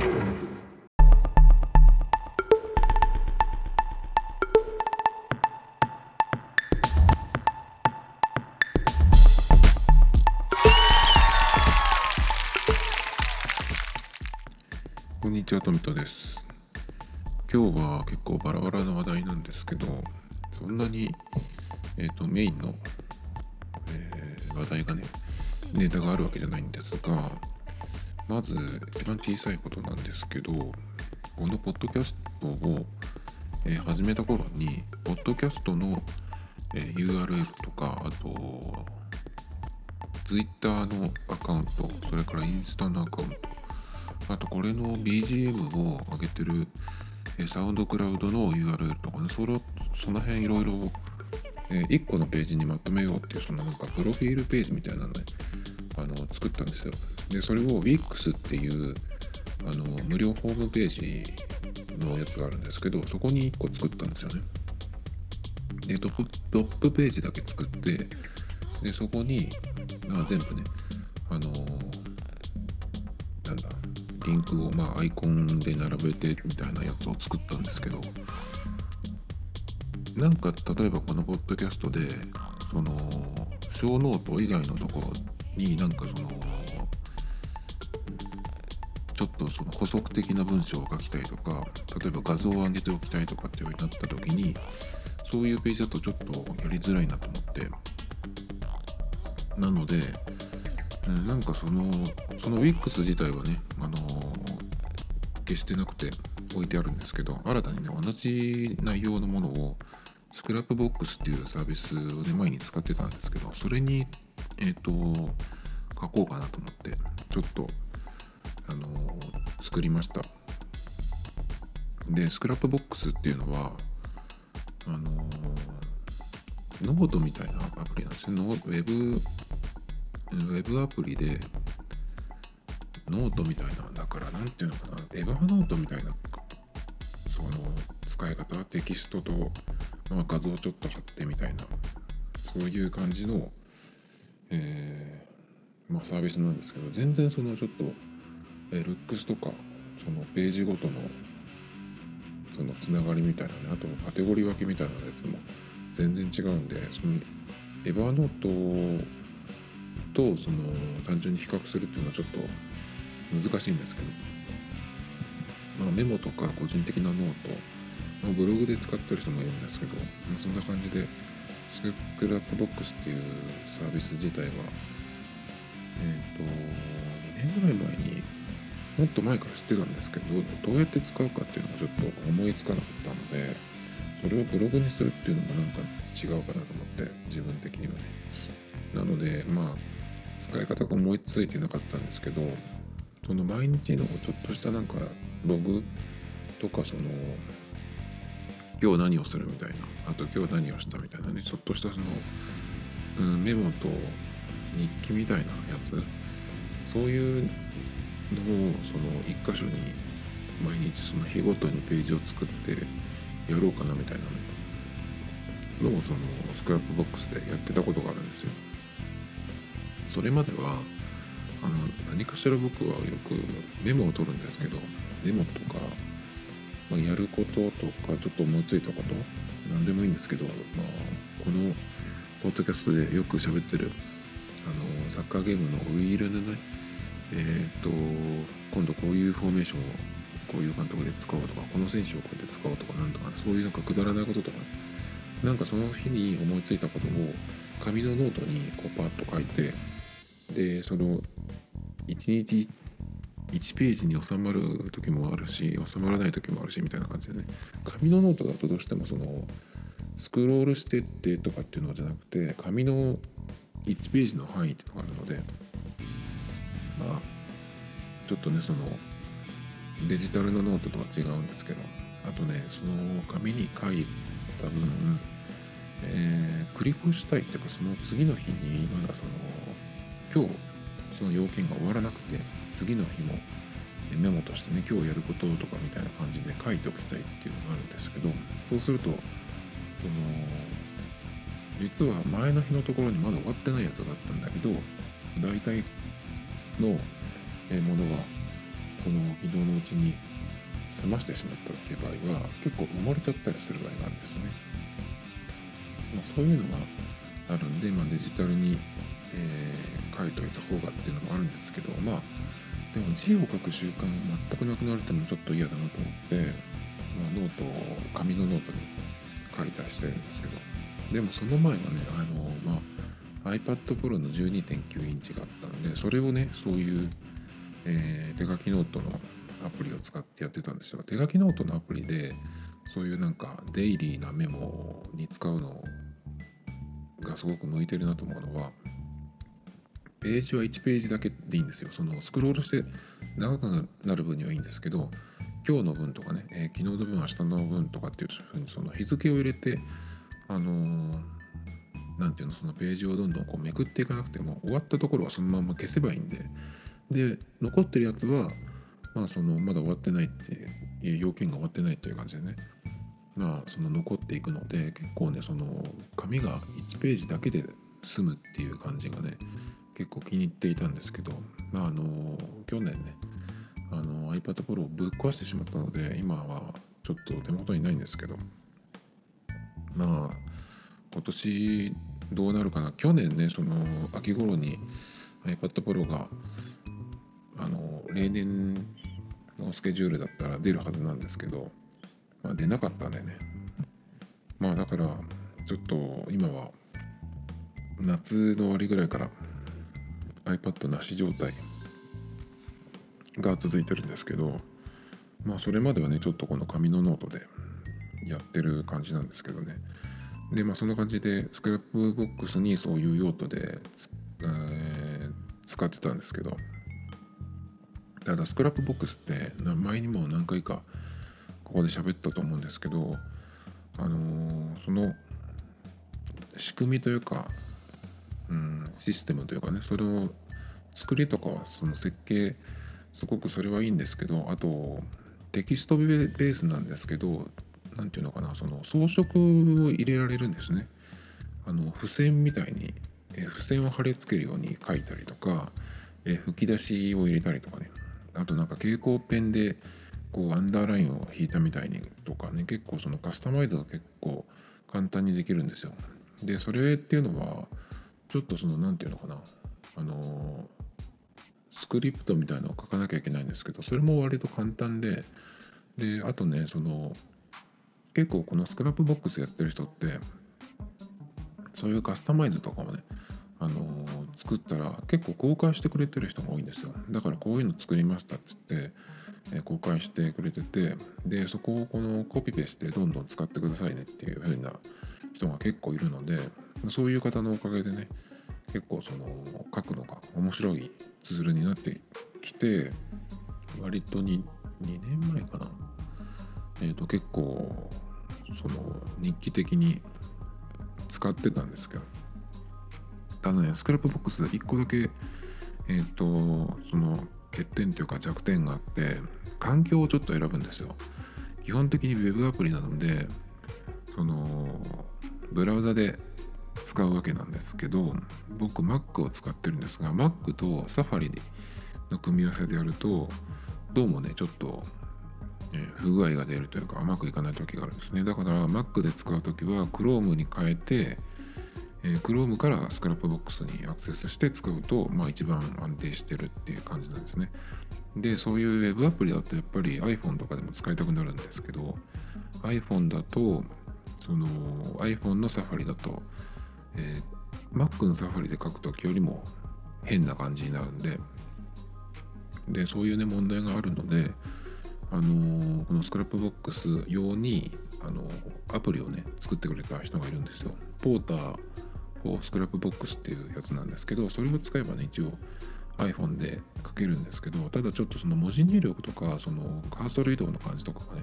こんにちは、トミトです。今日は結構バラバラな話題なんですけど、そんなに、えー、とメインの、えー話題がね、ネタがあるわけじゃないんですが、まず一番小さいことなんですけど、このポッドキャストを、え始めた頃に、ポッドキャストの、え URL とか、あと、Twitter のアカウント、それからインスタのアカウント、あとこれの BGM を上げてるえサウンドクラウドの URL とかね、それその辺いろいろ1個のページにまとめようっていう、そのなんかプロフィールページみたいなのね、あの作ったんですよ。で、それを Wix っていうあの無料ホームページのやつがあるんですけど、そこに1個作ったんですよね。で、トップトップページだけ作って、で、そこに、あ全部ね、あのなんだ、リンクをまあアイコンで並べてみたいなやつを作ったんですけどなんか例えばこのポッドキャストでその小ノート以外のところになんかそのちょっとその補足的な文章を書きたいとか例えば画像を上げておきたいとかっていうようになった時にそういうページだとちょっとやりづらいなと思って。なのでなんかそのその WIX 自体はね、あの消してなくて置いてあるんですけど新たにね同じ内容のものを Scrapboxっていうサービスをね前に使ってたんですけどそれにえっ、と書こうかなと思ってちょっとあの作りました。で Scrapboxっていうのはあのノートみたいなアプリなんですよノ、ウェブ、ウェブアプリでノートみたいなだからなんていうのかな Evernote みたいなその使い方テキストと、まあ、画像をちょっと貼ってみたいなそういう感じの、えーまあ、サービスなんですけど全然そのちょっと、えールックスとかそのページごとのそのつながりみたいなねあとカテゴリー分けみたいなやつも全然違うんでその Evernoteとその単純に比較するっていうのはちょっと難しいんですけど、まあ、メモとか個人的なノート、まあ、ブログで使ってる人もいるんですけど、まあ、そんな感じで Scrapbox っていうサービス自体はえっ、と2年ぐらい前にもっと前から知ってたんですけどどうやって使うかっていうのがちょっと思いつかなかったのでそれをブログにするっていうのもなんか違うかなと思って自分的にはね。なのでまあ使い方が思いついてなかったんですけどその毎日のちょっとしたなんかログとかその今日何をするみたいな。あと今日何をしたみたいなね。ちょっとしたその、うん、メモと日記みたいなやつ。そういうのをその一箇所に毎日その日ごとにページを作ってやろうかなみたいなのをその Scrapbox でやってたことがあるんですよ。それまではあの何かしら僕はよくメモを取るんですけどメモとか、まあ、やることとかちょっと思いついたこと何でもいいんですけど、まあ、このポッドキャストでよく喋ってるあのサッカーゲームのウイイレでねえっ、と今度こういうフォーメーションをこういう監督で使おうとかこの選手をこうやって使おうとかなんとかそういうなんかくだらないこととかなんかその日に思いついたことを紙のノートにこうパッと書いてでその1日1ページに収まる時もあるし収まらない時もあるしみたいな感じでね。紙のノートだとどうしてもそのスクロールしてってとかっていうのじゃなくて紙の1ページの範囲っていうのがあるのでまあちょっとねそのデジタルのノートとは違うんですけどあとねその紙に書いた分、えー繰り越したいっていうかその次の日にまだその今日その要件が終わらなくて次の日もメモとしてね今日やることとかみたいな感じで書いておきたいっていうのがあるんですけどそうするとその実は前の日のところにまだ終わってないやつがあったんだけど大体のものはこの昨日のうちに済ましてしまったっていう場合は結構埋もれちゃったりする場合があるんですよね。まあ、そういうのがあるんで、まあ、デジタルに、えー、書いといた方がっていうのもあるんですけどまあでも字を書く習慣全くなくなるってのもちょっと嫌だなと思って、まあ、ノート紙のノートに書いたりしてるんですけどでもその前はねあの、まあ、iPad Pro の12.9インチがあったんでそれをねそういう、えー、手書きノートのアプリを使ってやってたんですよ。手書きノートのアプリでそういうなんかデイリーなメモに使うのがすごく向いてるなと思うのはページは1ページだけでいいんですよ。そのスクロールして長くなる分にはいいんですけど今日の分とかね、えー、昨日の分明日の分とかっていうふうにその日付を入れてあの何、ー、ていうのそのページをどんどんこうめくっていかなくても終わったところはそのまま消せばいいんで。で残ってるやつはまあそのまだ終わってないっていう要件が終わってないっていう感じでね。まあその残っていくので結構ねその紙が1ページだけで済むっていう感じがね結構気に入っていたんですけど、まあ、あの去年ねあの iPad Pro をぶっ壊してしまったので今はちょっと手元にないんですけどまあ今年どうなるかな。去年ねその秋頃に iPad Pro があの例年のスケジュールだったら出るはずなんですけど、まあ、出なかったんでね。まあだからちょっと今は夏の終わりぐらいから iPad なし状態が続いてるんですけどまあそれまではねちょっとこの紙のノートでやってる感じなんですけどね。でまあそんな感じで Scrapbox にそういう用途で、えー、使ってたんですけどただ Scrapbox って前にも何回かここで喋ったと思うんですけどあのー、その仕組みというかうん、システムというかねそれを作りとかその設計すごくそれはいいんですけどあとテキストベースなんですけど何て言うのかなその装飾を入れられるんですね。あの付箋みたいに付箋を貼り付けるように書いたりとか吹き出しを入れたりとかねあとなんか蛍光ペンでこうアンダーラインを引いたみたいにとかね結構そのカスタマイズが結構簡単にできるんですよ。でそれっていうのはちょっとその何て言うのかなあのスクリプトみたいなのを書かなきゃいけないんですけどそれも割と簡単でであとねその結構この Scrapbox やってる人ってそういうカスタマイズとかもねあの作ったら結構公開してくれてる人が多いんですよ。だからこういうの作りましたっつって、え公開してくれててでそこをこのコピペしてどんどん使ってくださいねっていう風な人が結構いるのでそういう方のおかげでね結構その書くのが面白いツールになってきて割と 2, 2年前かな。えっ、ー、と結構その日記的に使ってたんですけどあのね Scrapbox で1個だけえっ、ー、とその欠点というか弱点があって環境をちょっと選ぶんですよ。基本的に Web アプリなのでそのブラウザで使うわけなんですけど僕 Mac を使ってるんですが Mac と Safari の組み合わせでやるとどうもねちょっと、不具合が出るというかうまくいかない時があるんですね。だから Mac で使う時は Chrome に変えて、Chrome から Scrapbox にアクセスして使うと、まあ、一番安定してるっていう感じなんですね。でそういう Web アプリだとやっぱり iPhone とかでも使いたくなるんですけど iPhone だとその iPhone の Safari だとえー、Mac のサファリで書くときよりも変な感じになるんで、で、そういうね、問題があるので、あのー、この Scrapbox 用に、あのー、アプリをね、作ってくれた人がいるんですよ。 Porter for Scrapbox っていうやつなんですけど、それを使えばね、一応 iPhone で書けるんですけど、ただちょっとその文字入力とか、そのカーソル移動の感じとかがね、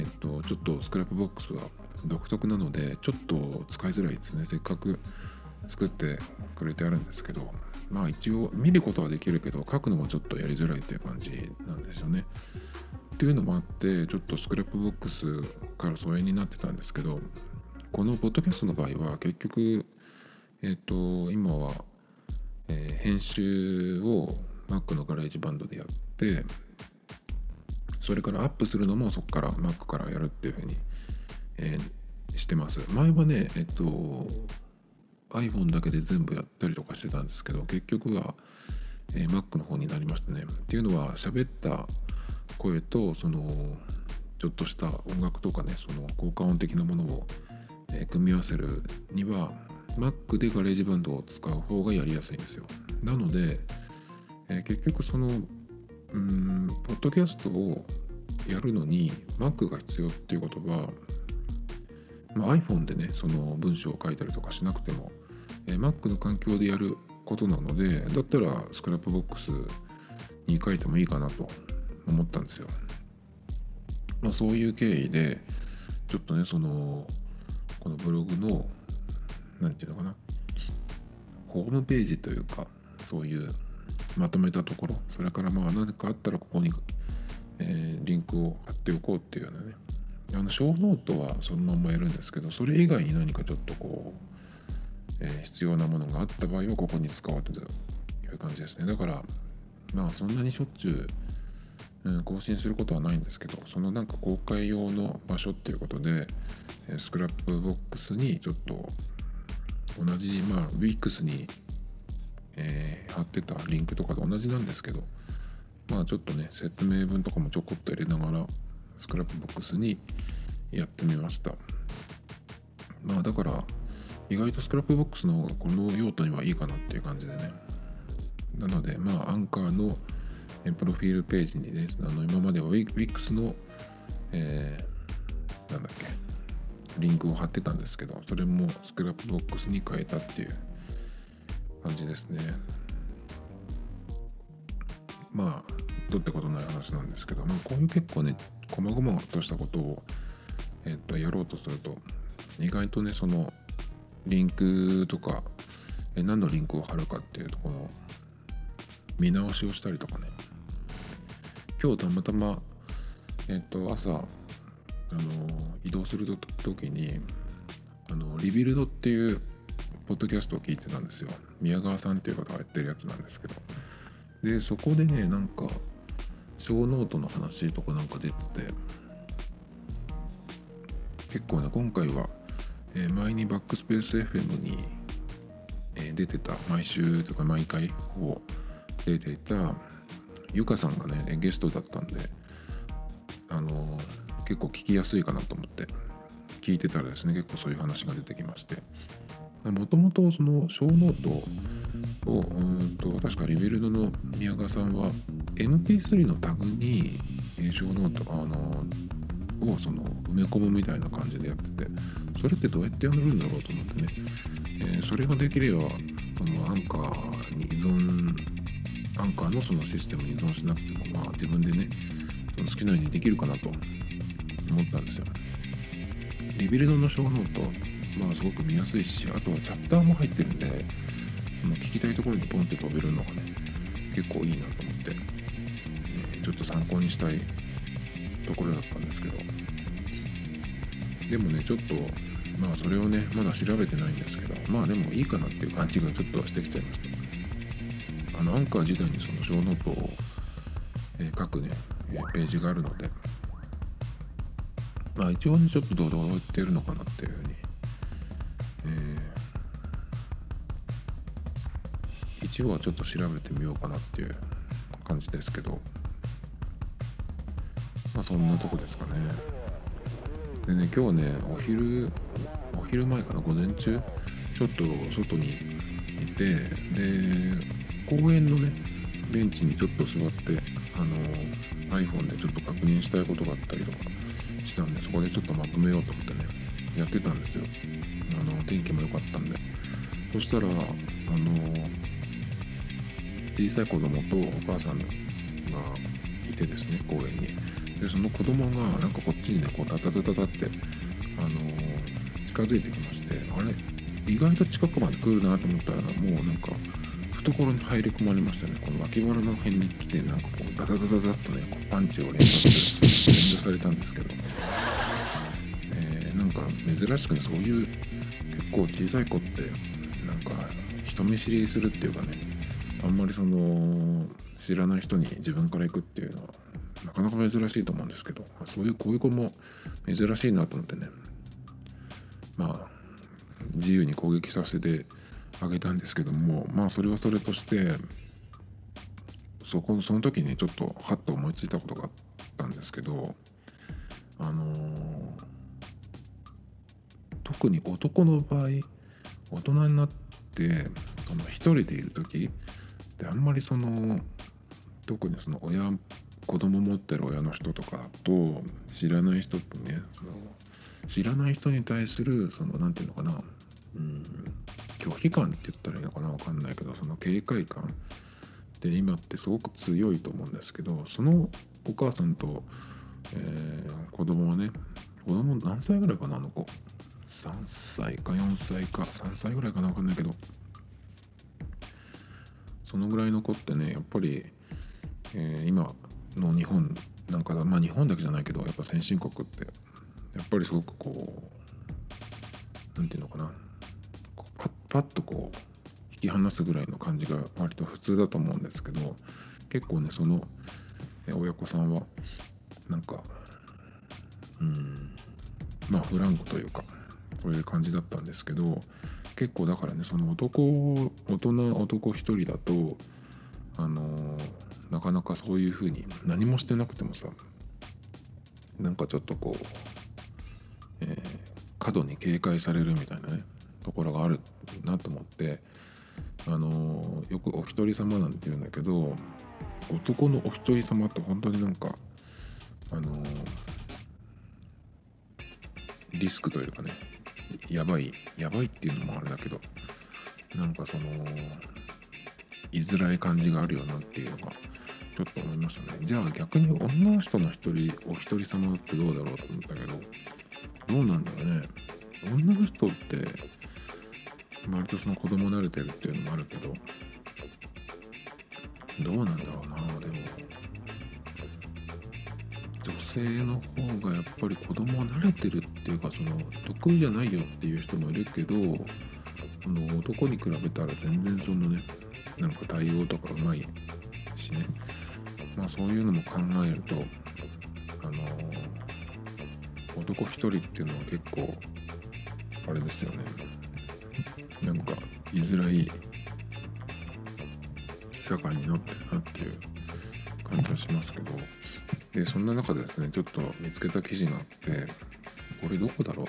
えっと、ちょっと Scrapbox は独特なので、ちょっと使いづらいですね。せっかく作ってくれてあるんですけど、まあ一応見ることはできるけど、書くのもちょっとやりづらいっていう感じなんですよね。っていうのもあって、ちょっと Scrapbox から疎遠になってたんですけど、このポッドキャストの場合は結局、えっと、今は、えー、編集を Mac のガレージバンドでやってそれからアップするのもそこから Mac からやるっていうふうに、えー、してます。前はねえっと iPhone だけで全部やったりとかしてたんですけど結局は、えー、Mac の方になりましたね。っていうのは喋った声とそのちょっとした音楽とかねその効果音的なものを、えー、組み合わせるには Mac でガレージバンドを使う方がやりやすいんですよ。なので、えー、結局そのうんポッドキャストをやるのに Mac が必要っていうことは、まあ、iPhone でねその文章を書いたりとかしなくても、えー、Mac の環境でやることなのでだったら Scrapbox に書いてもいいかなと思ったんですよ。まあ、そういう経緯でちょっとねそのこのブログの何て言うのかなホームページというかそういうまとめたところそれからまあ何かあったらここに、えー、リンクを貼っておこうっていうようなね。あのショーノートはそのままやるんですけどそれ以外に何かちょっとこう、えー、必要なものがあった場合はここに使おうという感じですね。だからまあそんなにしょっちゅう、うん、更新することはないんですけどそのなんか公開用の場所っていうことで、え Scrapbox にちょっと同じまあ Wix にえー、貼ってたリンクとかと同じなんですけどまあちょっとね説明文とかもちょこっと入れながら Scrapbox にやってみました。まあだから意外と Scrapbox の方がこの用途にはいいかなっていう感じでね。なのでまあアンカーのプロフィールページにねあの今までは Wix の、えー、なんだっけリンクを貼ってたんですけどそれも Scrapbox に変えたっていう感じですね。まあどうってことない話なんですけど、まあ、こういう結構ね細々としたことを、えっと、やろうとすると意外とねそのリンクとかえ何のリンクを貼るかっていうところの見直しをしたりとかね。今日たまたまえっと朝あの移動する時にあの Rebuild っていうポッドキャストを聞いてたんですよ。宮川さんっていう方がやってるやつなんですけど。でそこでねなんかショーノートの話とかなんか出てて。結構ね今回は、えー、前にバックスペース FM に、えー、出てた毎週とか毎回を出ていたゆかさんがねゲストだったんであのー、結構聞きやすいかなと思って聞いてたらですね結構そういう話が出てきまして。もともとそのショーノートをうんと確か Rebuild の宮川さんは MP3 のタグにショーノートあのをその埋め込むみたいな感じでやっててそれってどうやってやるんだろうと思ってね、えー、それができればそのアンカーに依存アンカーのそのシステムに依存しなくてもまあ自分でねその好きなようにできるかなと思ったんですよ。 Rebuild のショーノートまあすごく見やすいしあとはチャプターも入ってるんで、まあ、聞きたいところにポンって飛べるのがね結構いいなと思って、えー、ちょっと参考にしたいところだったんですけど。でもねちょっとまあそれをねまだ調べてないんですけどまあでもいいかなっていう感じがちょっとしてきちゃいましたあのアンカー自体にそのショーノートを、えー、書くね、えー、ページがあるのでまあ一応ねちょっとどうどうやってるのかなっていうふうに一応はちょっと調べてみようかなっていう感じですけど。まあそんなとこですかね。でね今日はねお昼お昼前かな？午前中？ちょっと外にいてで公園のねベンチにちょっと座ってあの iPhone でちょっと確認したいことがあったりとかしたんでそこでちょっとまとめようと思ってねやってたんですよ。あの天気も良かったんで。そしたらあの小さい子供とお母さんがいてですね公園に。でその子供がなんかこっちにねこうタタタタタって、あのー、近づいてきましてあれ？意外と近くまで来るなと思ったらもうなんか懐に入り込まれましたね。この脇腹の辺に来てなんかこうダダダダダッとねこうパンチを連発連打されたんですけど、えー、なんか珍しくねそういう結構小さい子ってなんか人見知りするっていうかねあんまりその知らない人に自分から行くっていうのはなかなか珍しいと思うんですけどそういうこういう子も珍しいなと思ってね。まあ自由に攻撃させてあげたんですけどもまあそれはそれとしてそこその時にちょっとハッと思いついたことがあったんですけどあのー、特に男の場合大人になってその一人でいる時であんまりその特にその親子供持ってる親の人とかと知らない人ってねその知らない人に対するその何て言うのかなうん拒否感って言ったらいいのかな分かんないけどその警戒感って今ってすごく強いと思うんですけどそのお母さんと、えー、子供はね子供何歳ぐらいかなあの子。3歳か4歳か3歳ぐらいかな分かんないけど。そのぐらいの子ってねやっぱり、えー、今の日本なんかまあ日本だけじゃないけどやっぱ先進国ってやっぱりすごくこう何て言うのかな。パッパッとこう引き離すぐらいの感じが割と普通だと思うんですけど結構ねその親子さんはなんかうんまあフランクというかそういう感じだったんですけど結構だからねその男大人男一人だとあのなかなかそういうふうに何もしてなくてもさなんかちょっとこう、えー、過度に警戒されるみたいなねところがあるなと思ってあのよくお一人様なんて言うんだけど男のお一人様って本当になんかあのリスクというかねやばいやばいっていうのもあれだけどなんかその居づらい感じがあるよなっていうのがちょっと思いましたね。じゃあ逆に女の人の一人お一人様ってどうだろうと思ったけどどうなんだろうね。女の人って割とその子供慣れてるっていうのもあるけどどうなんだろうなでも。性の方がやっぱり子供は慣れてるっていうかその得意じゃないよっていう人もいるけどこの男に比べたら全然そのねなんか対応とかうまいしね。まあそういうのも考えるとあの男一人っていうのは結構あれですよね。なんか居づらい社会になってるなっていう感じはしますけど。でそんな中でですねちょっと見つけた記事があってこれどこだろう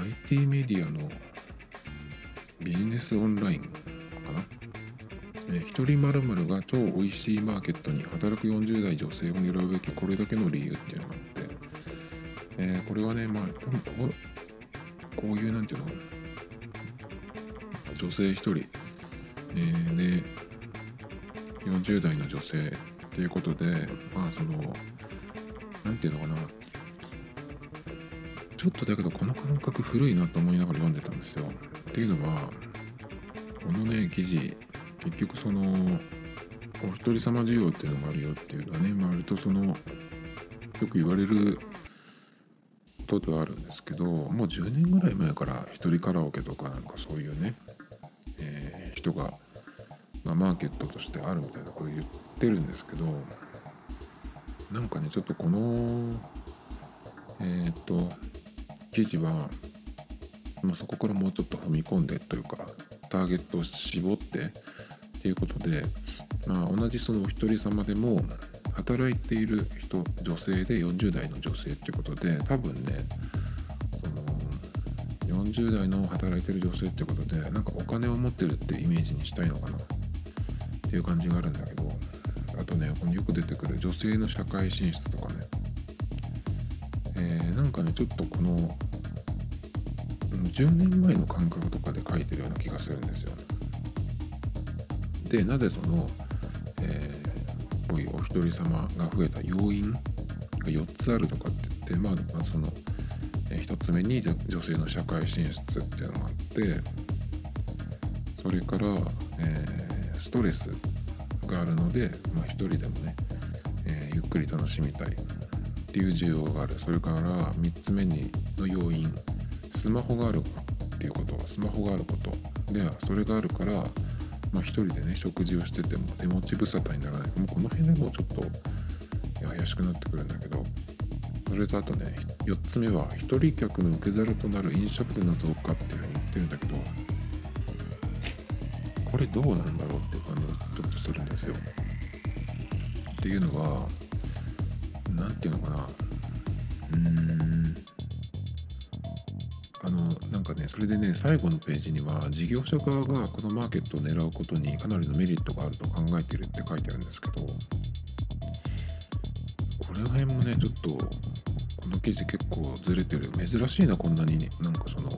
？IT メディアのビジネスオンラインかな？え一人まるが超美味しいマーケットに働く40代女性を狙うべきこれだけの理由っていうのがあって、えー、これはねまあこういうなんていうの？女性一人、えー、で40代の女性っていうことでまあその何て言うのかなちょっとだけどこの感覚古いなと思いながら読んでたんですよ。っていうのはこのね記事結局そのお一人様需要っていうのがあるよっていうのはね、まあ、割とそのよく言われることはあるんですけどもう10年ぐらい前から一人カラオケとかなんかそういうね、えー、人が、まあ、マーケットとしてあるみたいなこと言ってるんですけどなんかねちょっとこのえっ、と記事は、まあ、そこからもうちょっと踏み込んでというかターゲットを絞ってっていうことで、まあ、同じそのお一人様でも働いている人女性で40代の女性っていうことで多分ねその40代の働いてる女性ってことでなんかお金を持ってるってイメージにしたいのかなっていう感じがあるんだけどあとねこのよく出てくる女性の社会進出とかねえー、なんかねちょっとこの10年前の感覚とかで書いてるような気がするんですよね。でなぜその、えー、こういうお一人様が増えた要因が4つあるとかって言ってまあ、まあ、その、えー、1つ目に女性の社会進出っていうのがあってそれから、えー、ストレスがあるので、まあ、1人でもね、えー、ゆっくり楽しみたいっていう需要がある。それから3つ目にの要因スマホがあるっていうことスマホがあることではそれがあるからまあ、一人でね食事をしてても手持ち無沙汰にならない。もうこの辺でもうちょっと怪しくなってくるんだけどそれとあとね4つ目は一人客の受け皿となる飲食店の増加っていうふうに言ってるんだけどこれどうなんだろうっていう感じよ。っていうのは何て言うのかな。うーん。あのなんかねそれでね最後のページには事業者側がこのマーケットを狙うことにかなりのメリットがあると考えてるって書いてあるんですけどこれら辺もねちょっとこの記事結構ずれてる。珍しいなこんなになんかその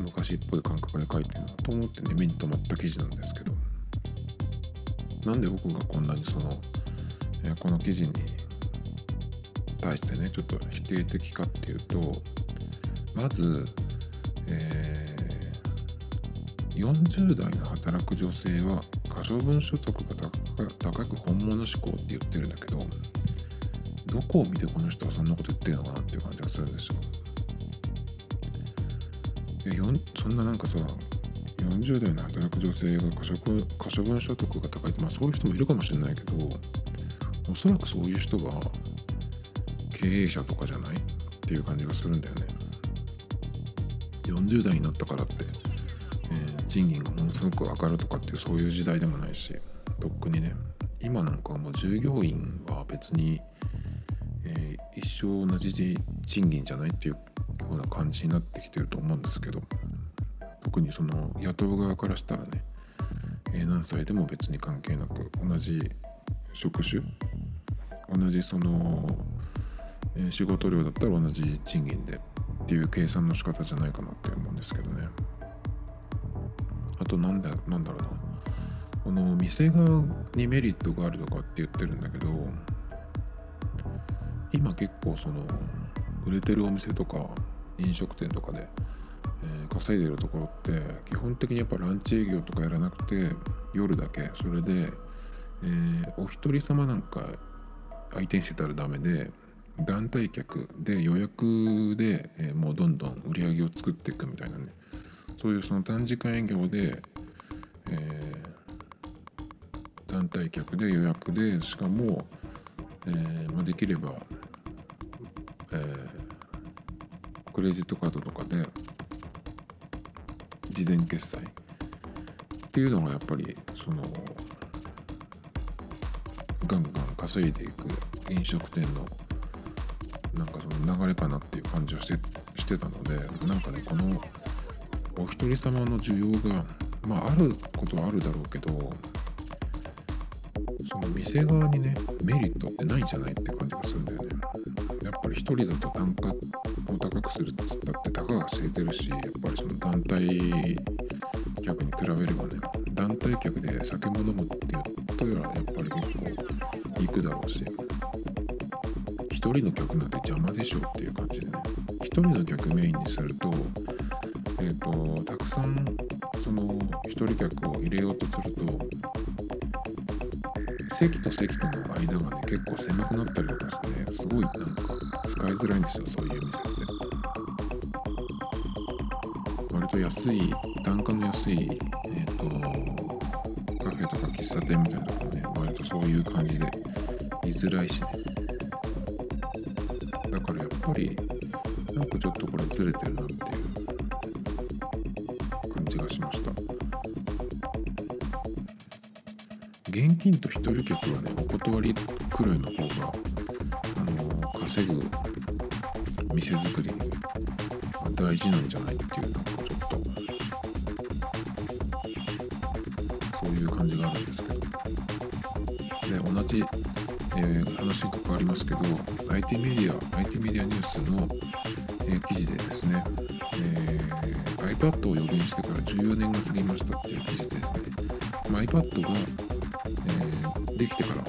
昔っぽい感覚で書いてるなと思ってね目に留まった記事なんですけど。なんで僕がこんなにその、えーこの記事に対してねちょっと否定的かっていうとまず、えー40代の働く女性は可処分所得が高く本物志向って言ってるんだけどどこを見てこの人はそんなこと言ってるのかなっていう感じがするんですよ。えよんそんななんかさ40代の働く女性が可処可処分所得が高いって、まあ、そういう人もいるかもしれないけどおそらくそういう人が経営者とかじゃないっていう感じがするんだよね。40代になったからって、えー賃金がものすごく上がるとかっていうそういう時代でもないしとっくにね今なんかもう従業員は別に、えー一生同じ賃金じゃないっていうような感じになってきてると思うんですけど特にその雇う側からしたらね、えー何歳でも別に関係なく同じ職種同じその、えー仕事量だったら同じ賃金でっていう計算の仕方じゃないかなって思うんですけどね。あとなんだなんだろうな。この店側にメリットがあるとかって言ってるんだけど今結構その売れてるお店とか飲食店とかで、えー稼いでるところって基本的にやっぱランチ営業とかやらなくて夜だけ。それで、えーお一人様なんか相手にしてたらダメで団体客で予約で、えーもうどんどん売り上げを作っていくみたいなね。そういうその短時間営業で、えー団体客で予約でしかも、えーまあ、できれば、えクレジットカードとかで事前決済。っていうのがやっぱりそのガンガン稼いでいく飲食店のなんかその流れかなっていう感じをしてしてたのでなんかねこのお一人様の需要がまああることはあるだろうけどその店側にねメリットってないんじゃないって感じがするんだよね。やっぱり一人だと単価を高くするっつったってたかが知れてるしやっぱりその団体客に比べればね団体客で酒も飲むって言ったらやっぱり結構行くだろうし一人の客なんて邪魔でしょっていう感じでね一人の客メインにするとえっ、とたくさんその一人客を入れようとすると席と席との間がね結構狭くなったりとかしてすごいなんか使いづらいんですよそういう店って。割と安い単価の安いえっ、とカフェとか喫茶店みたいなのもね割とそういう感じで居づらいしね。だからやっぱりなんかちょっとこれずれてるなっていう感じがしました。現金と一人客はねお断りくらいの方が稼ぐ店作り大事なんじゃないっていうなんかちょっとそういう感じがあるんですけど。で同じ、えー話に関わりますけど IT メディア IT メディアニュースの、えー記事でですね、えー iPad を予言してから14年が過ぎましたっていう記事でですね、まあ、iPad が、えできてから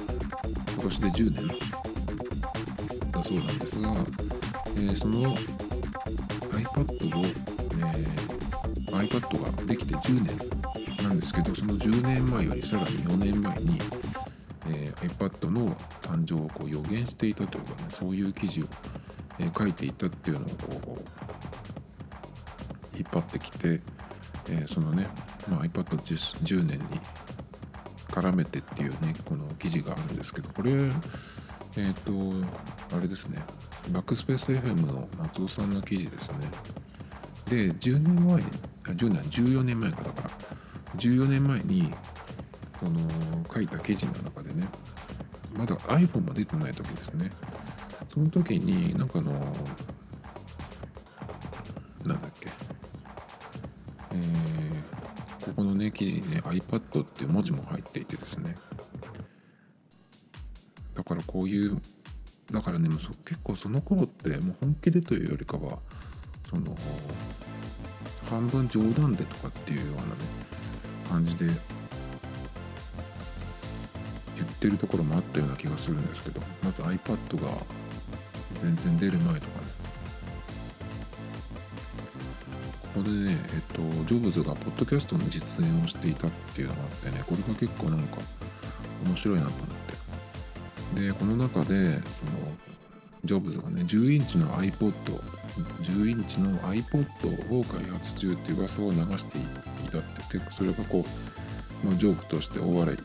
今年で10年そうなんですが、えーその iPad を、えー iPad ができて10年なんですけどその10年前よりさらに4年前に、えー iPad の誕生をこう予言していたというかねそういう記事を、え書いていたっていうのをこう引っ張ってきて、えそのねまあ、iPad10 10年に絡めてっていうねこの記事があるんですけどこれえっ、ー、とあれですね。バックスペース FM の松尾さんの記事ですね。で10年前あ10年14年前か。だから14年前にこの書いた記事の中でねまだ iPhone も出てない時ですね。その時になんかのなんだっけ。えー、ここのね記事にね iPad っていう文字も入っていてですね。だからこういうだからねもう結構その頃ってもう本気でというよりかはその半分冗談でとかっていうようなね感じで言ってるところもあったような気がするんですけどまず iPad が全然出る前とかね。ここでねえっとジョブズがポッドキャストの実演をしていたっていうのがあってねこれが結構なんか面白いなと思って。でこの中でそのジョブズがね10インチの iPod 10インチの iPod を開発中っていう噂を流していたってそれがこう、まあ、ジョークとして大笑い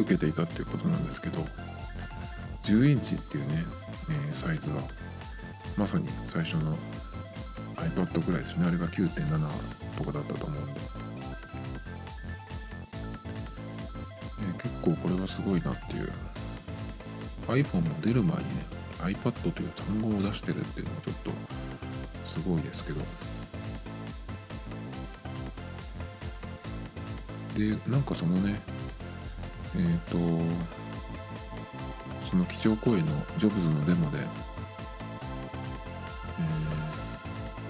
受けていたっていうことなんですけど10インチっていうね、えー、サイズはまさに最初の iPad ぐらいですね。あれが9.7とかだったと思うんで、構これはすごいなっていう。iPhone も出る前にね iPad という単語を出してるっていうのはちょっとすごいですけど。でなんかそのねえっ、ー、とその基調講演のジョブズのデモで、え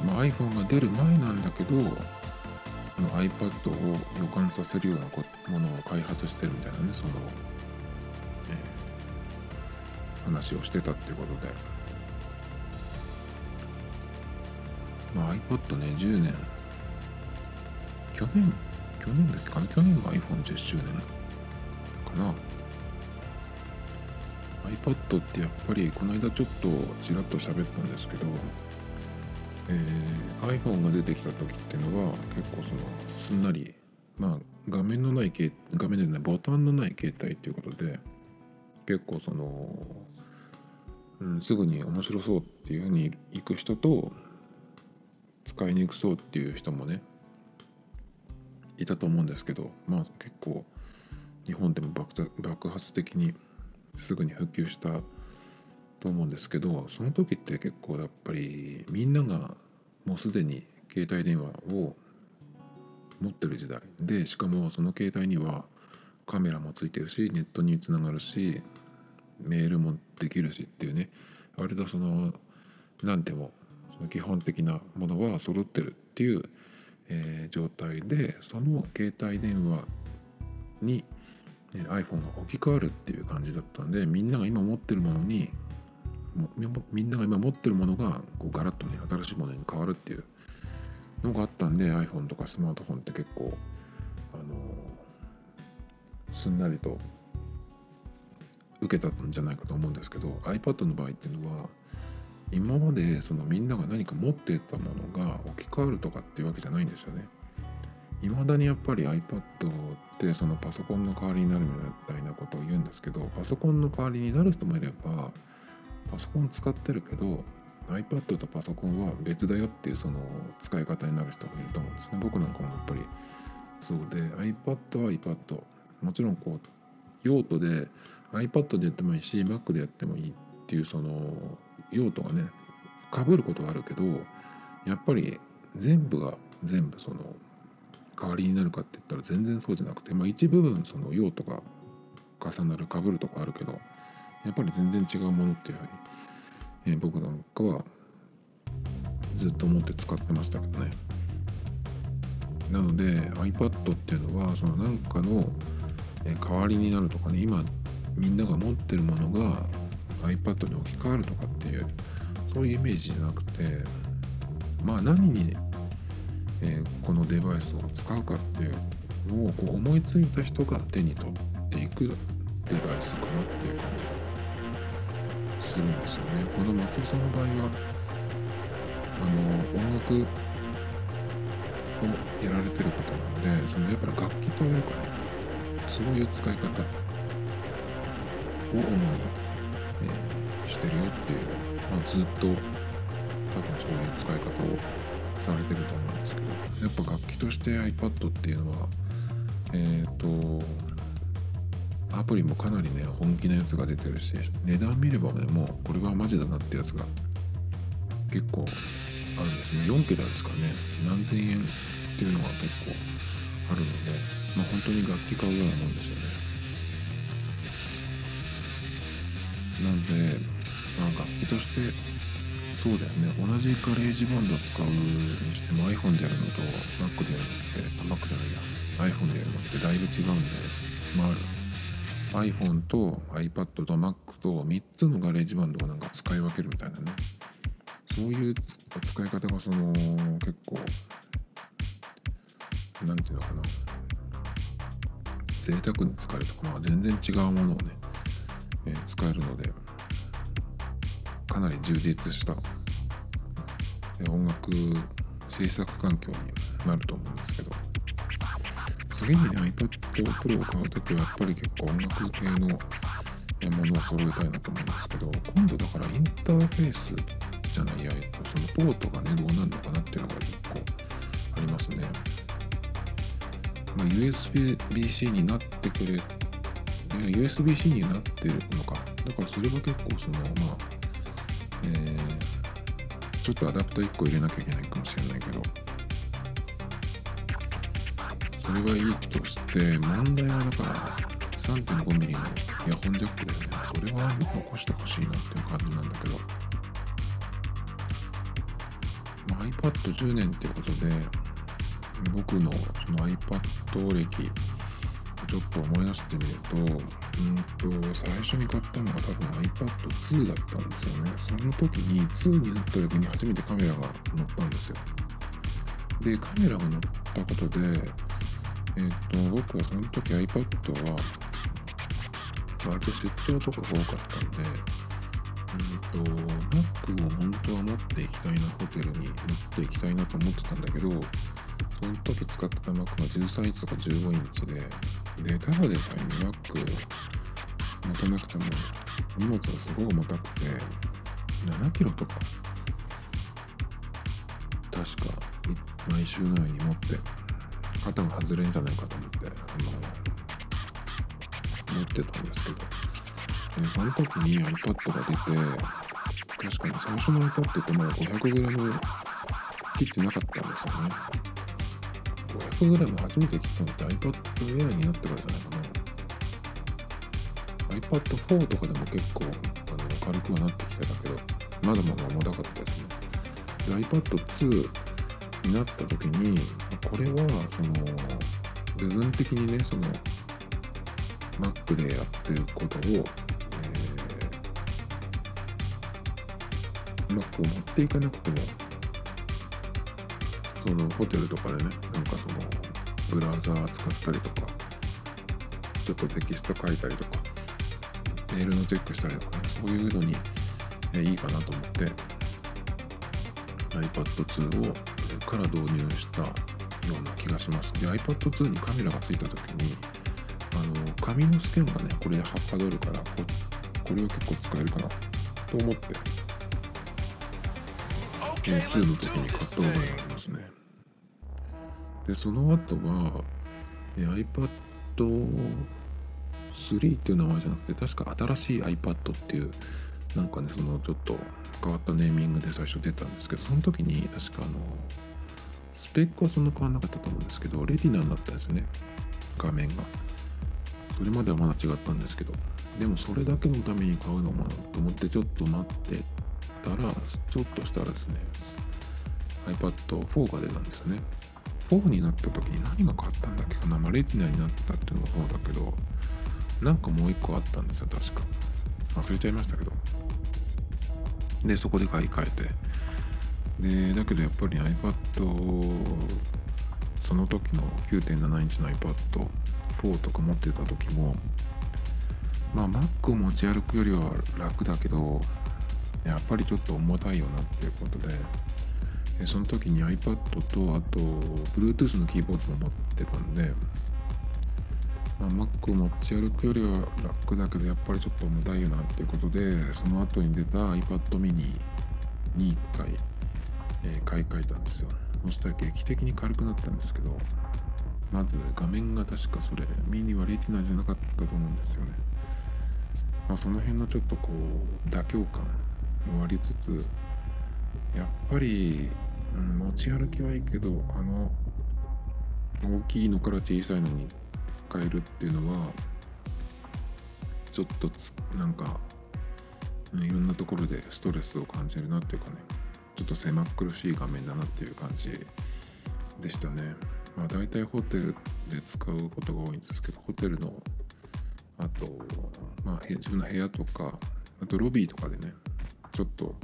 ーまあ、iPhone が出る前なんだけどの iPad を予感させるようなものを開発してるみたいなねその、えー、話をしてたっていうことで、まあ、iPad ね10年。去年去年だっけかな去年が iPhone10 周年かな。iPad ってやっぱりこの間ちょっとちらっと喋ったんですけど、えー、iPhone が出てきた時っていうのは結構そのすんなりまあ画面のない画面でないボタンのない携帯っていうことで結構その、うん、すぐに面白そうっていうふうに行く人と使いにくそうっていう人もねいたと思うんですけどまあ結構日本でも爆発的にすぐに復旧したと思うんですけどその時って結構やっぱりみんながもうすでに携帯電話を持ってる時代。でしかもその携帯にはカメラもついてるしネットにつながるしメールもできるしっていうね。割とその何でもその基本的なものは揃ってるっていう、えー、状態でその携帯電話に iPhone が置き換わるっていう感じだったんでみんなが今持ってるものにみんなが今持ってるものがこうガラッとね新しいものに変わるっていうのがあったんで iPhone とかスマートフォンって結構あのすんなりと受けたんじゃないかと思うんですけど iPad の場合っていうのは今までそのみんなが何か持ってたものが置き換わるとかっていうわけじゃないんですよね。いまだにやっぱり iPad ってそのパソコンの代わりになるみたいなことを言うんですけどパソコンの代わりになる人もいればパソコン使ってるけど iPad とパソコンは別だよっていうその使い方になる人もいると思うんですね。僕なんかもやっぱりそうで iPad は iPad もちろんこう用途で iPad でやってもいいし Mac でやってもいいっていうその用途がねかぶることはあるけどやっぱり全部が全部その代わりになるかって言ったら全然そうじゃなくて、まあ、一部分その用途が重なるかぶるとかあるけどやっぱり全然違うものっていうふうに、えー、僕なんかはずっと思って使ってましたけどね。なので iPad っていうのはその何かの代わりになるとかね今みんなが持ってるものが iPad に置き換わるとかっていうそういうイメージじゃなくてまあ何にえー、このデバイスを使うかっていうのをこう思いついた人が手に取っていくデバイスかなっていう感じ。がするんですよね。この松尾さんの場合はあの音楽をやられてる方なのでそのやっぱり楽器というかねそういう使い方を主に、えー、してるよっていう、まあ、ずっと多分そういう使い方をされてると思うんですけどやっぱ楽器として iPad っていうのはえっ、ー、とアプリもかなりね本気なやつが出てるし値段見ればねもうこれはマジだなってやつが結構あるんですね。4桁ですかね。何千円っていうのが結構あるのでまあ本当に楽器買うようなもんですよね。なんで、まあ、楽器としてそうですね。同じ GarageBand 使うにしても iPhone でやるのと Mac でやるのって Mac じゃないや。iPhone でやるのってだいぶ違うんでまあ iPhone と iPad と Mac と3つの GarageBand をなんか使い分けるみたいなね。そういう使い方がその結構何て言うのかな。贅沢に使えるとか、まあ、全然違うものをね、えー、使えるのでかなり充実したえ音楽制作環境になると思うんですけど。次にね iPad Pro を買う時はやっぱり結構音楽系のものを揃えたいなと思うんですけど今度だからインターフェースじゃないや、そのポートがねどうなるのかなっていうのが結構ありますね。まあ、USB-C になってくれ USB-C になってるのかだからそれは結構そのまあえー、ちょっとアダプター1個入れなきゃいけないかもしれないけどそれはいいとして問題はだから 3.5mm のイヤホンジャックだよねそれは残してほしいなっていう感じなんだけど、ま、iPad10 年ってことで僕のその iPad 歴ちょっと思い出してみると、うんと、最初に買ったのが多分 iPad2 だったんですよね。その時に2になった時に初めてカメラが乗ったんですよ。で、カメラが乗ったことで、えっ、ー、と、僕はその時 iPad は、割と出張とかが多かったんで、うんと、Mac を本当は持っていきたいな、ホテルに持っていきたいなと思ってたんだけど、その時使ってた Mac が13インチとか15インチで、で、ただでさえに Mac 持たなくても荷物がすごい重たくて、7キロとか、確か毎週のように持って、肩が外れんじゃないかと思って、あの、持ってたんですけど、でその時に iPad が出て、確かに最初の iPad ってまだ 500g 切ってなかったんですよね。500g 初めて切ったのって iPad Air になってからじゃないかな iPad 4とかでも結構あの軽くはなってきてたけどまだまだ重たかったですね iPad2 になった時にこれはその部分的にねその Mac でやってることを、えー、Mac を持っていかなくてもそのホテルとかでねなんかそのブラウザー使ったりとかちょっとテキスト書いたりとかメールのチェックしたりとかねそういうのに、えいいかなと思って iPad2 をから導入したような気がします。で iPad2 にカメラがついた時にあの紙のスキャンがねこれではかどるからここれは結構使えるかなと思って、え2の時に買った覚えがありますね。でその後は iPad3 っていう名前じゃなくて確か新しい iPad っていうなんかねそのちょっと変わったネーミングで最初出たんですけどその時に確かあのスペックはそんな変わんなかったと思うんですけどレティナになったんですね画面が。それまではまだ違ったんですけどでもそれだけのために買うのもと思ってちょっと待ってたらちょっとしたらですね iPad4 が出たんですよね。4になった時に何が変わったんだっけかな、まあ、レティナになったっていうのもそうだけどなんかもう一個あったんですよ確か。忘れちゃいましたけど。でそこで買い替えて。でだけどやっぱり iPad その時の9.7インチの iPad4 とか持ってた時もまあ Mac を持ち歩くよりは楽だけどやっぱりちょっと重たいよなっていうことでその時に iPad とあと Bluetooth のキーボードも持ってたんで、Mac を持ち歩くよりは楽だけどやっぱりちょっと重たいよなっていうことでその後に出た iPad mini に1回、えー、買い替えたんですよ。そしたら劇的に軽くなったんですけどまず画面が確かそれミニはレティナじゃなかったと思うんですよね、まあ、その辺のちょっとこう妥協感もありつつやっぱり、うん、持ち歩きはいいけどあの大きいのから小さいのに変えるっていうのはちょっとつなんか、いろんなところでストレスを感じるなっていうかねちょっと狭苦しい画面だなっていう感じでしたね。まあ大体ホテルで使うことが多いんですけどホテルのあと、まあ、自分の部屋とかあとロビーとかでねちょっと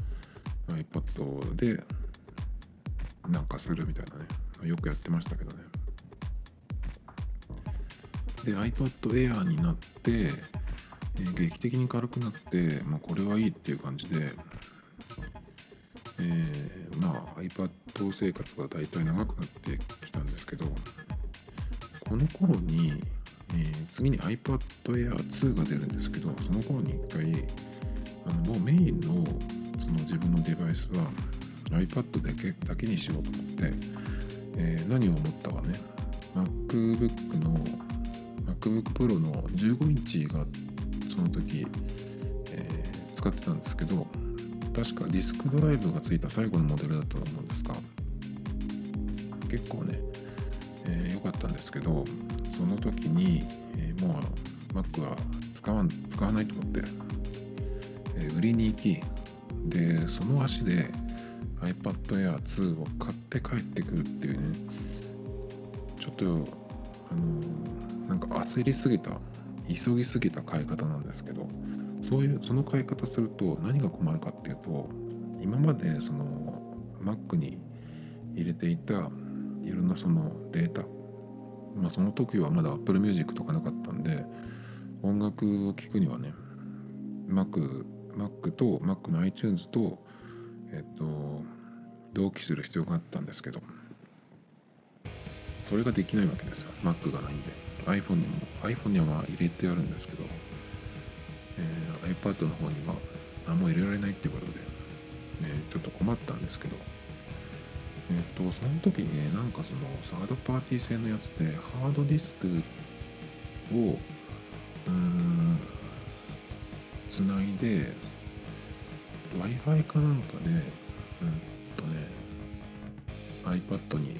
iPad でなんかするみたいなねよくやってましたけどね。で iPad Air になって、えー、劇的に軽くなって、まあ、これはいいっていう感じで、えー、まあ iPad 生活が大体長くなってきたんですけどこの頃に、えー、次に iPad Air 2が出るんですけどその頃に一回あのもうメインのその自分のデバイスは iPad だけだけにしようと思って、えー、何を思ったかね MacBook の MacBook Pro の15インチがその時、えー、使ってたんですけど確かディスクドライブがついた最後のモデルだったと思うんですが結構ね良、えー、かったんですけどその時に、えー、もう Mac は使わ使わないと思って、えー、売りに行きでその足で iPad Air 2を買って帰ってくるっていうねちょっとあのなんか焦りすぎた急ぎすぎた買い方なんですけどそういうその買い方すると何が困るかっていうと今までその Mac に入れていたいろんなそのデータまあその時はまだ Apple Music とかなかったんで音楽を聴くにはね Mac Mac と Mac の iTunes とえっと同期する必要があったんですけど。それができないわけですよ。Mac がないんで。iPhone にも iPhone には入れてあるんですけど、えー、iPad の方には何も入れられないっていうことで、ね、ちょっと困ったんですけど。えっ、とその時にねなんかそのサードパーティー製のやつでハードディスクをうーんつないで w i f i かなんかでうんとね iPad に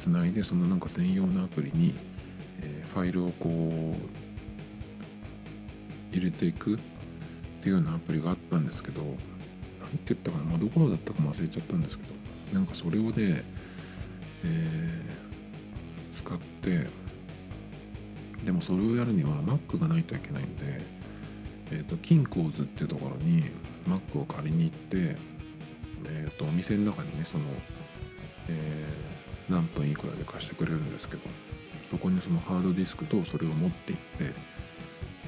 つないでそのなんか専用のアプリに、えー、ファイルをこう入れていくっていうようなアプリがあったんですけど何て言ったかな、まあ、どこだったかも忘れちゃったんですけどなんかそれをね、えー、使ってでもそれをやるには Mac がないといけないんでえーと、キンコーズっていうところに Mac を借りに行って、えーと、お店の中にねその、えー、何分いくらで貸してくれるんですけどそこにそのハードディスクとそれを持って行って、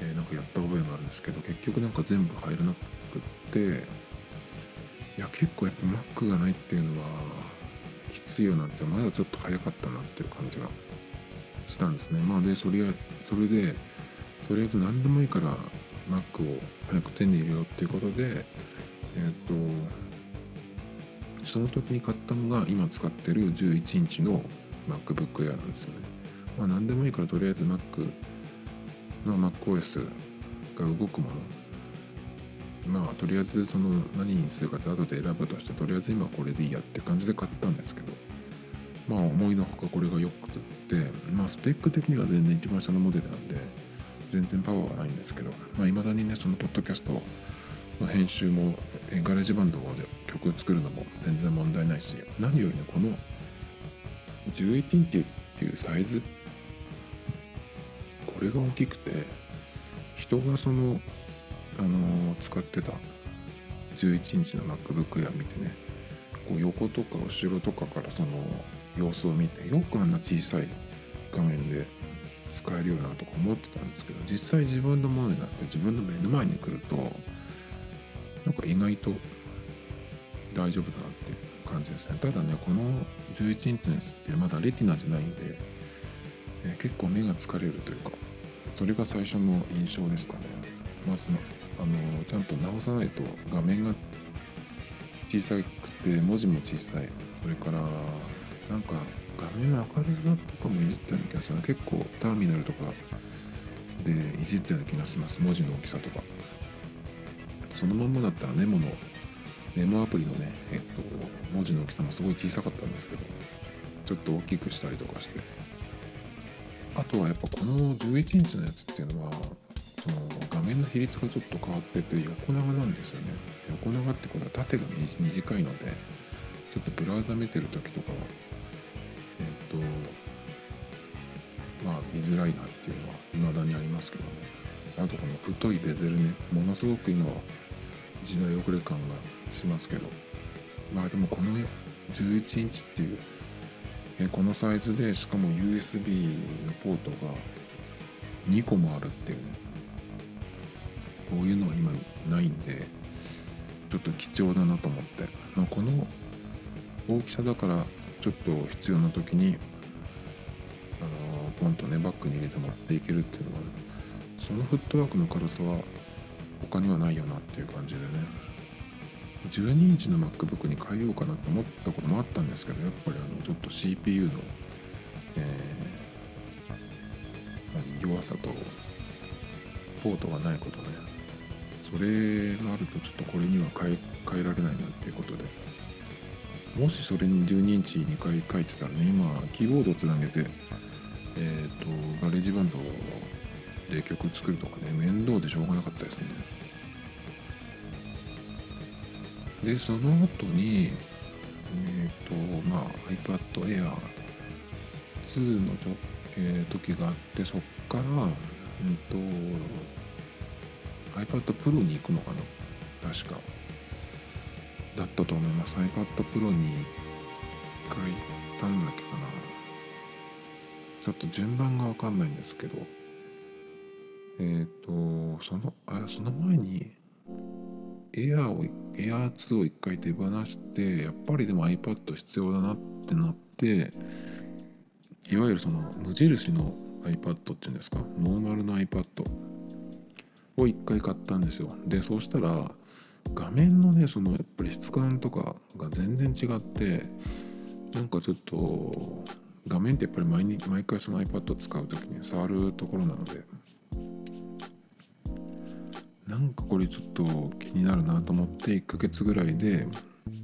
えー、なんかやった覚えがあるんですけど結局なんか全部入らなくっていや結構やっぱ Mac がないっていうのはきついよなってまだちょっと早かったなっていう感じがしたんですね。まあでそれそれでとりあえず何でもいいから Mac を早く手に入れようっていうことでえっ、とその時に買ったのが今使ってる11インチの MacBook Air なんですよね。まあ何でもいいからとりあえず Mac の MacOS が動くもの。まあとりあえずその何にするかって後で選ぶとしてとりあえず今これでいいやって感じで買ったんですけど。まあ思いのほかこれがよくて。まあスペック的には全然一番下のモデルなんで全然パワーはないんですけど。いまだにねそのポッドキャストの編集も GarageBand で曲を作るのも全然問題ないし何よりねこの11インチっていうサイズこれが大きくて人がそのあの使ってた11インチの MacBook Air 見てねこう横とか後ろとかからその様子を見てよくあんな小さい画面で使えるよなとか思ってたんですけど実際自分のものになって自分の目の前に来るとなんか意外と大丈夫だなっていう感じですね。ただねこの11インチのやつってまだレティナじゃないんで、え、結構目が疲れるというかそれが最初の印象ですかね。まずあのちゃんと直さないと画面が小さくて文字も小さい。それからなんか画面の明るさとかもいじったような気がする結構ターミナルとかでいじったような気がします。文字の大きさとか。そのまんまだったらメモのメモアプリのねえっと文字の大きさもすごい小さかったんですけどちょっと大きくしたりとかして。あとはやっぱこの11インチのやつっていうのはその画面の比率がちょっと変わってて横長なんですよね。横長ってことは縦が短いのでちょっとブラウザ見てる時とかはえっとまあ見づらいなっていうのは未だにありますけどね。あとこの太いベゼルね。ものすごく今は時代遅れ感がしますけど。まあでもこの11インチっていうえこのサイズでしかも USB のポートが2個もあるっていうねこういうのは今ないんでちょっと貴重だなと思って、まあ、この大きさだからちょっと必要な時にあのポンとねバッグに入れて持っていけるっていうのはそのフットワークの軽さは他にはないよなっていう感じでね。12インチの MacBook に変えようかなと思ったこともあったんですけどやっぱりあのちょっと CPU の、えー、弱さとポートがないことねそれがあるとちょっとこれには変え変えられないなっていうことで。もしそれに12インチに買い換えてたらね今キーボードをつなげてえっ、ー、と GarageBand をで曲作るとかね面倒でしょうがなかったですね。でその後にえっ、ー、とまあ iPad Air 2のちょ、えー、時があってそっからうんと iPad Pro に行くのかな確か。だったと思います。iPad Pro に1回行ったんだっけかな。ちょっと順番が分かんないんですけど。えっ、ー、とそのあその前にエアをエア2を1回手放してやっぱりでも iPad 必要だなってなっていわゆるその無印の iPad っていうんですかノーマルの iPad を1回買ったんですよ。でそうしたら画面のねそのやっぱり質感とかが全然違ってなんかちょっと画面ってやっぱり毎毎回その iPad 使う時に触るところなのでなんかこれちょっと気になるなと思って1ヶ月ぐらいで、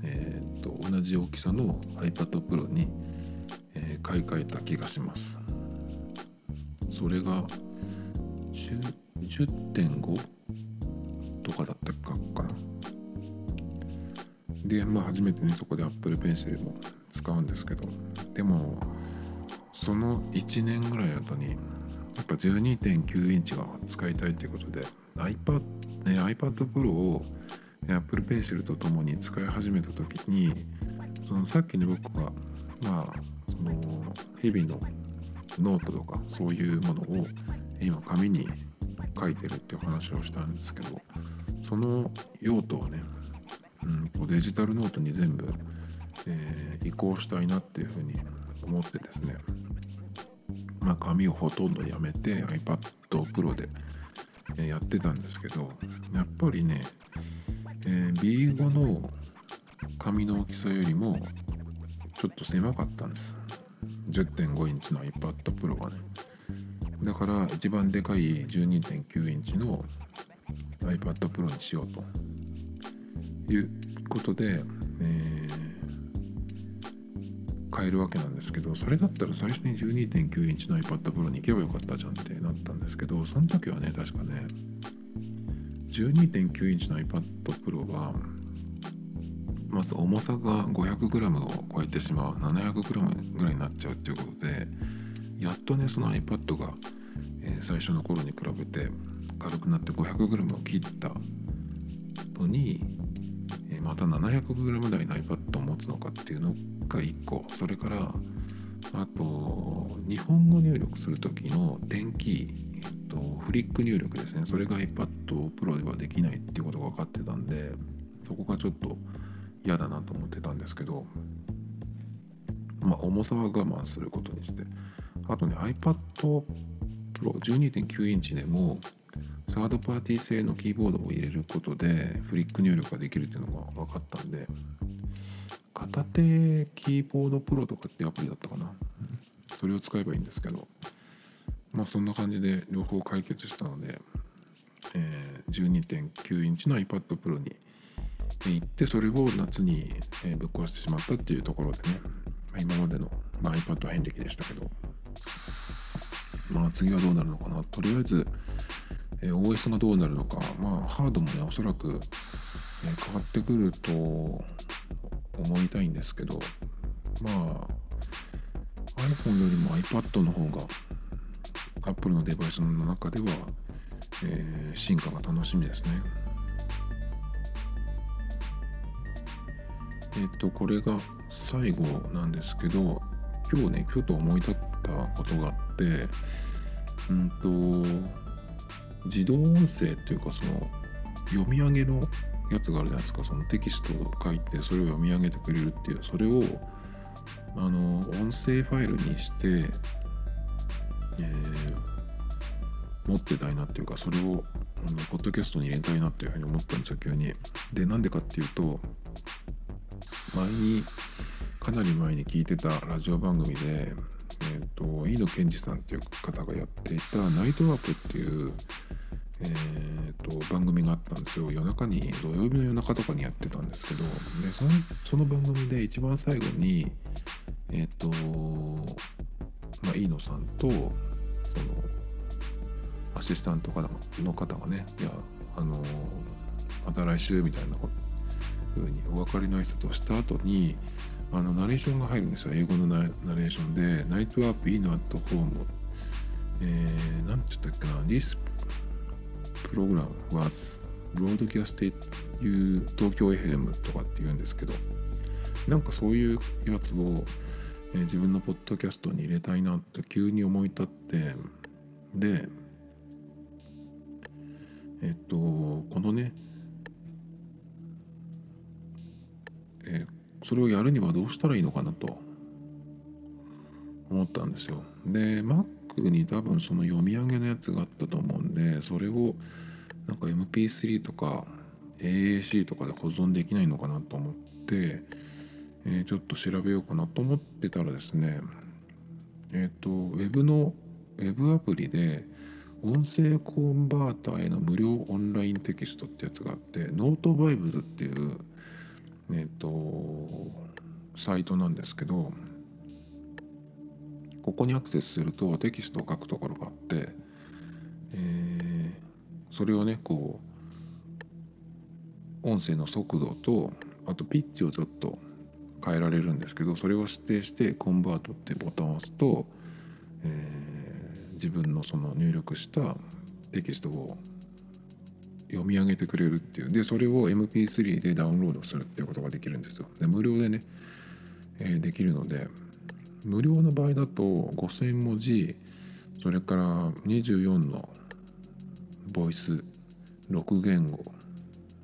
えー、と同じ大きさの iPad Pro に、えー、買い替えた気がします。それが10.5とかだったかな。でまあ初めてねそこで Apple Pencil も使うんですけどでもその1年ぐらい後にやっぱ12.9インチが使いたいということで iPad, ね、iPad Pro を Apple Pencil とともに使い始めた時にそのさっきね僕がまあその日々のノートとかそういうものを今紙に書いてるっていう話をしたんですけどその用途をね、うん、デジタルノートに全部、えー、移行したいなっていうふうに思ってですねまあ紙をほとんどやめて iPad Pro でやってたんですけどやっぱりね、えー、B5 の紙の大きさよりもちょっと狭かったんです。10.5インチの iPad Pro はね。だから一番でかい12.9インチの iPad Pro にしようということで、えー、変えるわけなんですけどそれだったら最初に12.9インチの iPad Pro に行けばよかったじゃんってなったんですけどその時はね確かね12.9インチの iPad Pro はまず重さが 500g を超えてしまう 700g ぐらいになっちゃうっていうことでやっとねその iPad が、えー、最初の頃に比べて軽くなって 500g を切ったのに、ー、また 700g 台の iPad を持つのかっていうのが1個。それからあと日本語入力する時の点キー、えっと、フリック入力ですね。それが iPad Pro ではできないっていうことが分かってたんでそこがちょっと嫌だなと思ってたんですけどまあ重さは我慢することにして。あとね iPad Pro 12.9インチでもサードパーティー製のキーボードを入れることでフリック入力ができるっていうのが分かったんで。片手キーボードプロとかってアプリだったかな。それを使えばいいんですけど。まあそんな感じで両方解決したので、えー、12.9インチの iPad Pro に行ってそれを夏にぶっ壊してしまったっていうところでね。今までの、まあ、iPad 遍歴でしたけど。まあ次はどうなるのかな。とりあえず、え、OS がどうなるのかまあハードもねおそらく、えー、変わってくると思いたいんですけどまあ iPhone よりも iPad の方が Apple のデバイスの中では、えー、進化が楽しみですね。えっ、とこれが最後なんですけど今日ねふと思い立ったことがあってうんと自動音声っていうかその読み上げのやつがあるじゃないですかそのテキストを書いてそれを読み上げてくれるっていうそれをあの音声ファイルにして、えー、持ってたいなっていうかそれをあのポッドキャストに入れたいなっていうふうに思ったんですよ急に。でなんでかっていうと前にかなり前に聞いてたラジオ番組で、ーと、飯野健二さんっていう方がやっていた「ナイトワーク」っていう、えーと、番組があったんですよ。夜中に土曜日の夜中とかにやってたんですけどでそのその番組で一番最後にえっ、ー、とまあ飯野さんとそのアシスタントの方がねいやあのまた来週みたいなふうにお別れの挨拶をした後にあのナレーションが入るんですよ。英語のナレーションで「ナイトワープイーノアットホーム」えー、なんて言ったっけな「This program was broadcasted いう東京 FM」とかって言うんですけど。なんかそういうやつを、えー、自分のポッドキャストに入れたいなって急に思い立って。でえっとこのねえー、それをやるにはどうしたらいいのかなと思ったんですよ。で Mac に多分その読み上げのやつがあったと思うんでそれをなんか MP3 とか AAC とかで保存できないのかなと思って、えー、ちょっと調べようかなと思ってたらですねえっ、ー、と Web の Web アプリで音声コンバーターへの無料オンラインテキストってやつがあってノートバイブズっていうえっ、とサイトなんですけどここにアクセスするとテキストを書くところがあって、えー、それをねこう音声の速度とあとピッチをちょっと変えられるんですけどそれを指定してコンバートってボタンを押すと、えー、自分のその入力したテキストを読み上げてくれるっていう。でそれを MP3 でダウンロードするっていうことができるんですよ。で無料でね、えー、できるので無料の場合だと5000文字それから24のボイス6言語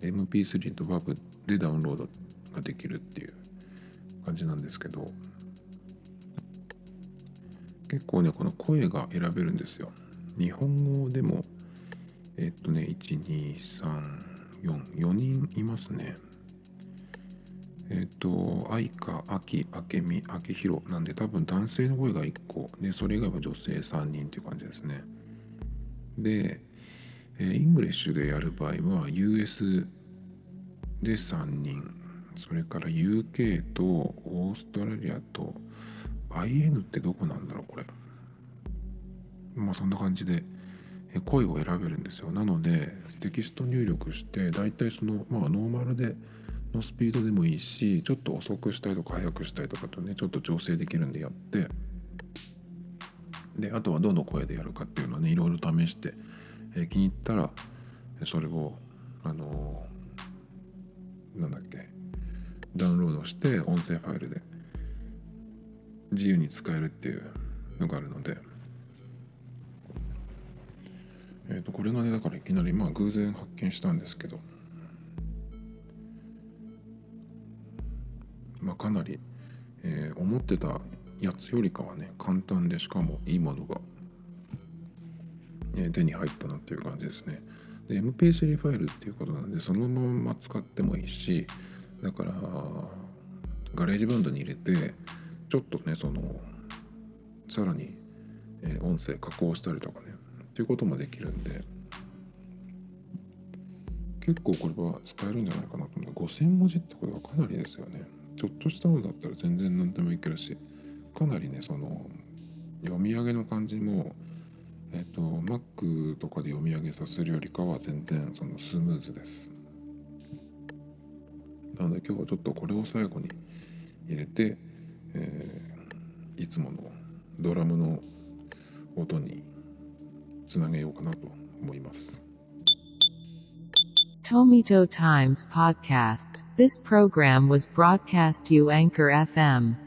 MP3 と WAV でダウンロードができるっていう感じなんですけど結構ねこの声が選べるんですよ。日本語でもえっとね、1、2、3、4、4人いますね。えっと、愛花、秋、明美、明宏なんで多分男性の声が1個、で、それ以外は女性3人っていう感じですね。で、え English でやる場合は US で3人、それから UK とオーストラリアと IN ってどこなんだろう、これ。まあそんな感じで、声を選べるんですよ。なのでテキスト入力して大体そのまあノーマルでのスピードでもいいしちょっと遅くしたいとか速くしたいとかとねちょっと調整できるんでやってであとはどの声でやるかっていうのはねいろいろ試して、え、気に入ったらそれをあのー、なんだっけダウンロードして音声ファイルで自由に使えるっていうのがあるのでえー、とこれがねだからいきなりまあ偶然発見したんですけど。まあ、かなり、えー思ってたやつよりかはね簡単でしかもいいものが、えー手に入ったなっていう感じですね。で MP3 ファイルっていうことなんでそのまま使ってもいいしだから GarageBand に入れてちょっとねそのさらに、音声加工したりとかね。っていうこともできるんで。結構これは使えるんじゃないかなと思う。5000文字ってことはかなりですよね。ちょっとしたのだったら全然何でもいけるしかなりねその読み上げの感じもえっ、と Mac とかで読み上げさせるよりかは全然そのスムーズです。なので今日はちょっとこれを最後に入れて、えーいつものドラムの音につなげようかなと思います。 Tomito Times Podcast. This program was broadcast you Anchor FM.